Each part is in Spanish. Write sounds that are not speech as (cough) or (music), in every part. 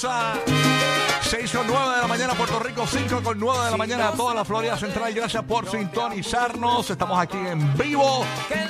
de la mañana, Puerto Rico, 5 con 9 de la mañana, toda la Florida Central. Gracias por sintonizarnos. Estamos aquí en vivo.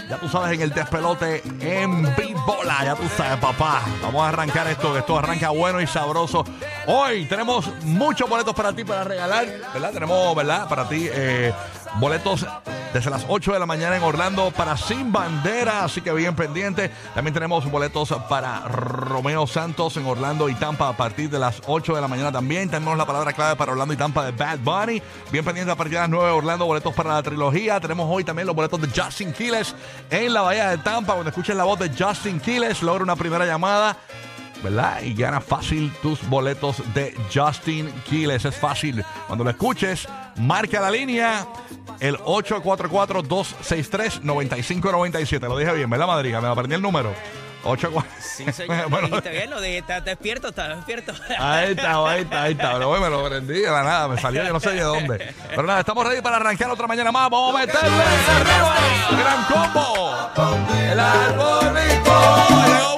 Ya tú sabes, en el despelote en Bola. Ya tú sabes, papá. Vamos a arrancar esto, que esto arranca bueno y sabroso. Hoy tenemos muchos boletos para ti para regalar, ¿verdad? Tenemos, ¿verdad? Para ti, eh, boletos desde las 8 de la mañana en Orlando para Sin Bandera, así que bien pendiente. También tenemos boletos para Romeo Santos en Orlando y Tampa a partir de las 8 de la mañana también. Tenemos la palabra clave para Orlando y Tampa de Bad Bunny. Bien pendiente a partir de las 9 de Orlando, boletos para la trilogía. Tenemos hoy también los boletos de Justin Quiles en la Bahía de Tampa. Cuando escuches la voz de Justin Quiles, logra una primera llamada. ¿Verdad? Y gana fácil tus boletos de Justin Quiles. Es fácil. Cuando lo escuches, marca la línea el 844-263-9597. Lo dije bien, ¿verdad, Madriga? Me aprendí el número. 8 Sí, (laughs) señor. bueno, bien, lo dije, está, despierto, está despierto. Ahí está, ahí está, ahí está. Pero bueno, me lo aprendí de la nada, me salió yo no sé de dónde. Pero nada, estamos ready para arrancar otra mañana más. Vamos a meterle arriba. Gran combo. El arbolito.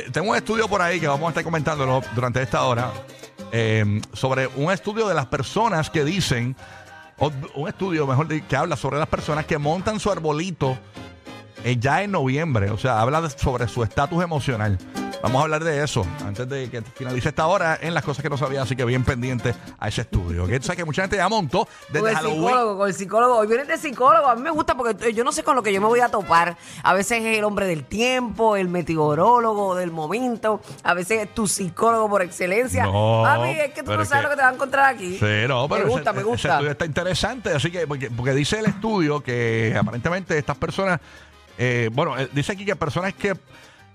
Eh, tengo un estudio por ahí que vamos a estar comentándolo durante esta hora. Eh, sobre un estudio de las personas que dicen un estudio, mejor que habla sobre las personas que montan su arbolito eh, ya en noviembre. O sea, habla sobre su estatus emocional. Vamos a hablar de eso antes de que finalice esta hora en las cosas que no sabía, así que bien pendiente a ese estudio. Que sabes que mucha gente ya montó desde con el psicólogo, con el psicólogo. Hoy viene de psicólogo. A mí me gusta porque yo no sé con lo que yo me voy a topar. A veces es el hombre del tiempo, el meteorólogo del momento. A veces es tu psicólogo por excelencia. No, es que tú no sabes lo que te va a encontrar aquí. Sí, no, pero me gusta, me gusta. Ese estudio está interesante, así que porque, dice el estudio que aparentemente estas personas, eh, bueno, eh, dice aquí que personas que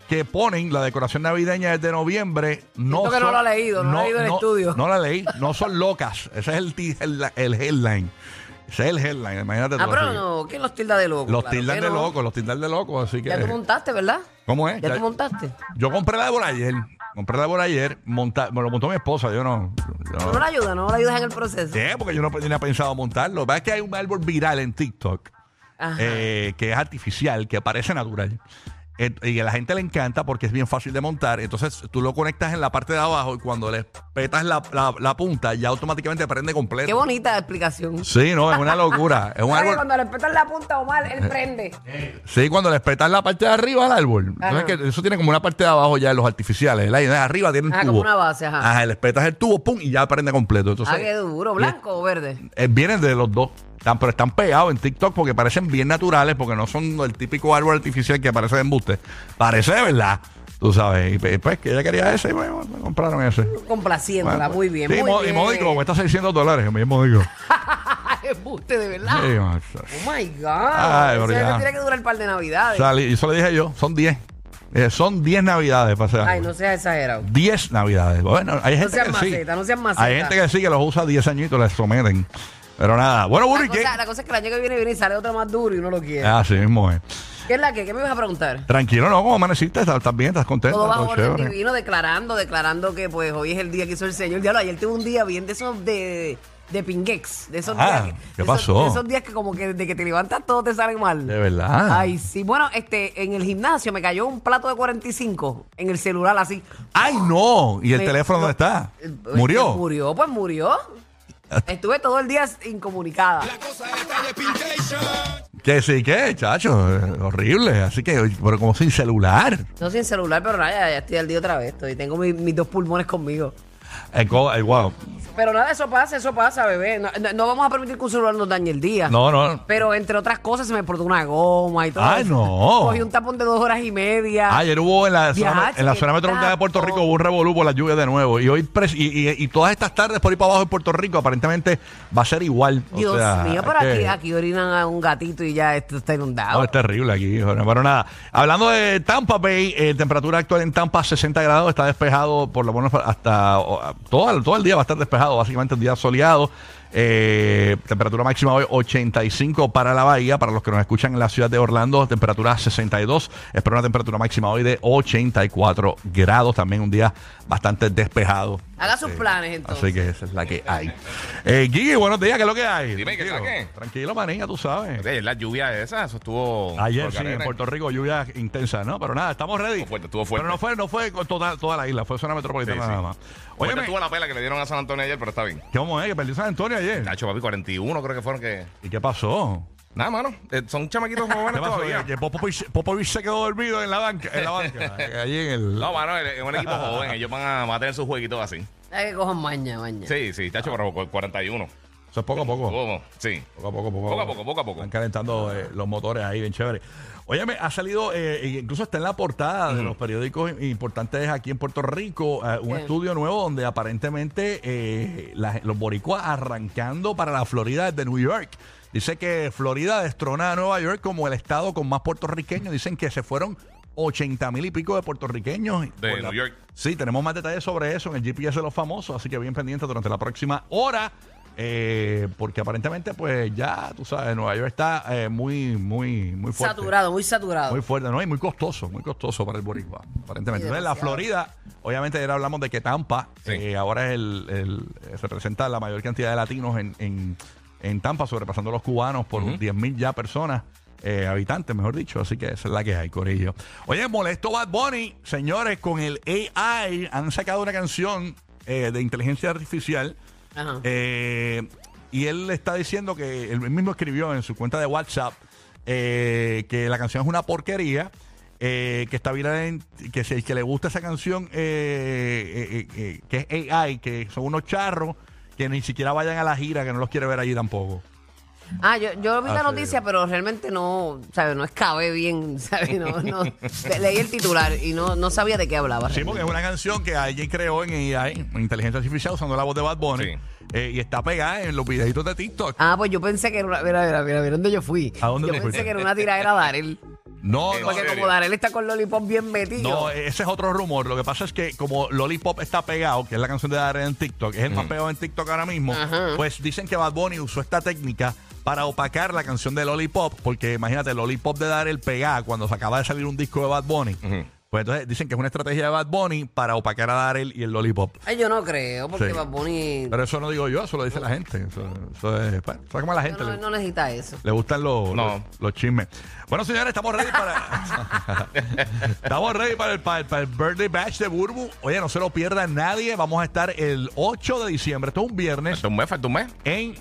que ponen la decoración navideña desde noviembre no son, que no lo ha leído, no, ha leído el estudio. No la leí, no son locas. Ese es el, el, headline. Ese es el headline, imagínate Ah, pero no, ¿quién los tilda de loco? Los tildan de loco, los tildan de loco, así que... Ya tú montaste, ¿verdad? ¿Cómo es? ¿Ya, tú montaste? Yo compré la de ayer. Compré la de ayer, monta, me lo montó mi esposa, yo no... Yo no, la ayudas, no la ayudas en el proceso. Sí, porque yo no tenía pensado montarlo. ¿Ves que hay un árbol viral en TikTok? Eh, que es artificial, que parece natural y a la gente le encanta porque es bien fácil de montar. Entonces tú lo conectas en la parte de abajo y cuando le petas la, la, punta ya automáticamente prende completo. Qué bonita explicación. Sí, no, es una locura. es un (laughs) árbol. Cuando le petas la punta o mal, él prende. Sí, cuando le petas la parte de arriba al árbol. Entonces, que eso tiene como una parte de abajo ya en los artificiales. La idea arriba tiene un tubo. como una base, ajá. Ajá, le petas el tubo, pum, y ya prende completo. Entonces, ah, qué duro. ¿Blanco o verde? Eh, vienen de los dos pero están pegados en TikTok porque parecen bien naturales, porque no son el típico árbol artificial que parece de embuste. Parece, ¿verdad? Tú sabes, y pues que ella quería ese y bueno, me compraron ese. Complaciéndola, muy bien. Sí, muy y módico, cuesta 600 dólares, mi módico. (laughs) embuste, de verdad. oh my God. Ay, eso tiene que durar el par de navidades. y eso le dije yo, son 10. Eh, son 10 navidades para Ay, no seas exagerado. 10 navidades. Bueno, hay gente no que maceta, sí. No seas maceta. Hay gente que sí que los usa 10 añitos, les someten. Pero nada. Bueno, Burri, ¿qué? La cosa es que el año que viene viene y sale otro más duro y uno lo quiere. Ah, sí mismo es. ¿Qué es la que? ¿Qué me vas a preguntar? Tranquilo, ¿no? ¿Cómo amaneciste? ¿Estás, bien? ¿Estás contento? Todo bajo orden divino, declarando, declarando que pues hoy es el día que hizo el Señor. Diablo, ayer tuve un día bien de esos de, de pinguex. De esos ah, días. ¿qué pasó? de esos días que como que de que te levantas todo te sale mal. De verdad. Ay, sí. Bueno, este, en el gimnasio me cayó un plato de 45 en el celular así. ¡Ay, no! ¿Y el teléfono dónde está? Eh, ¿Murió? Murió, pues murió. (laughs) Estuve todo el día incomunicada. Que sí, que, chacho, horrible. Así que, pero como sin celular. No sin celular, pero nada, ya, estoy al día otra vez. Estoy, tengo mis dos pulmones conmigo. El, el, wow. Pero nada, eso pasa, eso pasa, bebé. No, vamos a permitir que un celular nos dañe el día. No, no. Pero entre otras cosas se me portó una goma y todo. Ay, no. Cogí un tapón de dos horas y media. Ayer hubo en la zona, en la zona metropolitana de Puerto Rico hubo un revolú por la lluvia de nuevo. Y hoy y, todas estas tardes por ahí para abajo en Puerto Rico aparentemente va a ser igual. Dios mío, pero aquí, aquí orinan a un gatito y ya esto está inundado. No, es terrible aquí. Pero nada. Hablando de Tampa Bay, eh, temperatura actual en Tampa 60 grados, está despejado por lo menos hasta todo, todo el día va a estar despejado, básicamente el día soleado. Eh, temperatura máxima hoy 85 para la bahía. Para los que nos escuchan en la ciudad de Orlando, temperatura 62. Espero una temperatura máxima hoy de 84 grados. También un día bastante despejado. Haga sus planes entonces. Así que esa es la que hay. Eh, Gigi, buenos días, ¿qué es lo que hay? Dime, ¿qué qué? Tranquilo, manía, tú sabes. Oye, la lluvia esa, eso estuvo. Ayer sí, en. Puerto Rico lluvia intensa, ¿no? Pero nada, estamos ready. Estuvo fuerte, estuvo fuerte. Pero no fue, no fue con toda, toda la isla, fue zona metropolitana Sí, sí. nada más. Oye, Oye, tuvo la pela que le dieron a San Antonio ayer, pero está bien. ¿qué vamos a ver? Que perdió San Antonio ayer. Nacho, papi, 41 creo que fueron que. ¿Y qué pasó? Nada, mano. eh, son chamaquitos ¿Qué jóvenes pasó? todavía. Que Popovich, Popovich se quedó dormido en la banca, en la (laughs) banca, eh, allí en el... No, mano, es un equipo joven. Ellos van a, van a tener sus jueguitos así. Hay que cojan maña, maña. Sí, sí, Tacho, pero cu- 41. Eso es poco a poco. ¿Cómo? Sí. Poco a poco, poco Poco a poco, poco a poco. Están calentando eh, los motores ahí, bien chévere. Óyeme, ha salido, eh, incluso está en la portada de los periódicos importantes aquí en Puerto Rico, eh, un estudio nuevo donde aparentemente eh, la- los boricuas arrancando para la Florida desde New York. Dice que Florida destrona a Nueva York como el estado con más puertorriqueños. Dicen que se fueron 80 mil y pico de puertorriqueños. De la- New York. Sí, tenemos más detalles sobre eso en el GPS de los famosos, así que bien pendiente durante la próxima hora. eh, porque aparentemente, pues ya, tú sabes, Nueva York está eh, muy, muy, muy fuerte. Saturado, muy saturado. Muy fuerte, ¿no? Y muy costoso, muy costoso para el boricua, aparentemente. Entonces, la. Florida, obviamente ayer hablamos de que Tampa Sí. eh, ahora es el, el- representa la mayor cantidad de latinos en, en, en Tampa, sobrepasando a los cubanos por 10 mil ya personas. eh, habitantes, mejor dicho, así que esa es la que hay, Corillo. Oye, molesto Bad Bunny, señores, con el AI han sacado una canción eh, de inteligencia artificial Ajá. eh, y él está diciendo que él mismo escribió en su cuenta de WhatsApp eh, que la canción es una porquería. eh, que está viral que si que le gusta esa canción que es AI que son unos charros que ni siquiera vayan a la gira que no los quiere ver allí tampoco Ah, yo, yo vi Ah, la sí, noticia, pero realmente no, ¿sabes? No escabé bien, (laughs) ¿sabes? No, no. Le- leí el titular y no, no sabía de qué hablaba. Sí, porque es una canción que alguien creó en AI, en inteligencia artificial, usando la voz de Bad Bunny. Sí. eh, y está pegada en los videitos de TikTok. Ah, pues yo pensé que era una. Mira, mira, mira, mira dónde yo fui. ¿A dónde yo tú pensé fuiste? que era una tiradera de Darel. No, ¿En no, Porque serio? como Darel está con Lollipop bien metido. no, ese es otro rumor. Lo que pasa es que como Lollipop está pegado, que es la canción de Darren en TikTok, es el más pegado en TikTok ahora mismo, Ajá. pues dicen que Bad Bunny usó esta técnica para opacar la canción de Lollipop, porque imagínate, Lollipop de Darrell pegada cuando se acaba de salir un disco de Bad Bunny. Pues entonces dicen que es una estrategia de Bad Bunny para opacar a Darrell y el Lollipop. Ay, yo no creo, porque Sí. Bad Bunny Pero eso no digo yo, eso lo dice la gente. Eso, eso es, pues, eso es como a la gente. no, le- no necesita eso. Le gustan los, No. los, los chismes. Bueno, señores, estamos ready para. (laughs) estamos ready para el, para, el, para el birthday bash de Burbu. Oye, no se lo pierda nadie. Vamos a estar el 8 de diciembre. Esto es un viernes Falta un mes, falta un mes. en,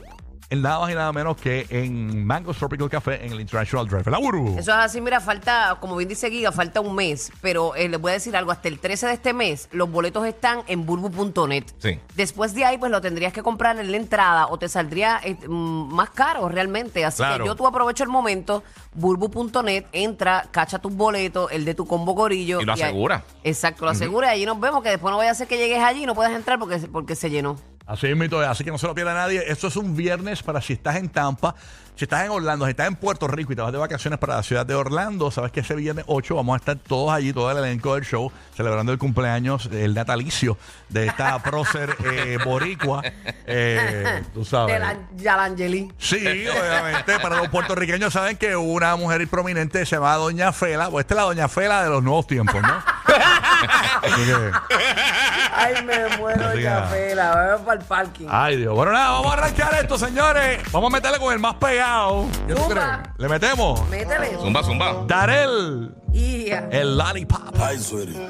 en nada más y nada menos que en Mango Tropical Café en el International Drive. ¿La Burbu? Eso es así, mira, falta, como bien dice Giga, falta un mes, pero eh, les voy a decir algo, hasta el 13 de este mes los boletos están en burbu.net. Sí. Después de ahí, pues lo tendrías que comprar en la entrada o te saldría eh, mm, más caro realmente. Así Claro. que yo tú aprovecho el momento, burbu.net, entra, cacha tus boletos, el de tu combo gorillo. Y lo asegura. exacto, lo asegura y allí nos vemos, que después no vaya a ser que llegues allí y no puedas entrar porque, porque se llenó. Así es, mito, así que no se lo pierda nadie. Esto es un viernes para si estás en Tampa, si estás en Orlando, si estás en Puerto Rico y te vas de vacaciones para la ciudad de Orlando, sabes que ese viernes 8 vamos a estar todos allí, todo el elenco del show, celebrando el cumpleaños, el natalicio de esta (laughs) prócer eh, boricua. Eh, tú sabes. De la Yalangeli. Sí, obviamente. Para los puertorriqueños saben que una mujer prominente se llama Doña Fela. Pues esta es la Doña Fela de los nuevos tiempos, ¿no? (laughs) Así que- Ay, me muero Así de que nada. chapela, vamos para el parking. Ay, Dios. Bueno, nada, vamos a arrancar esto, señores. Vamos a meterle con el más pegado. ¿Qué tú Zumba. crees? ¿Le metemos? Métele. Zumba, zumba. Darel, Ia. el lollipop. Hi, sweetie.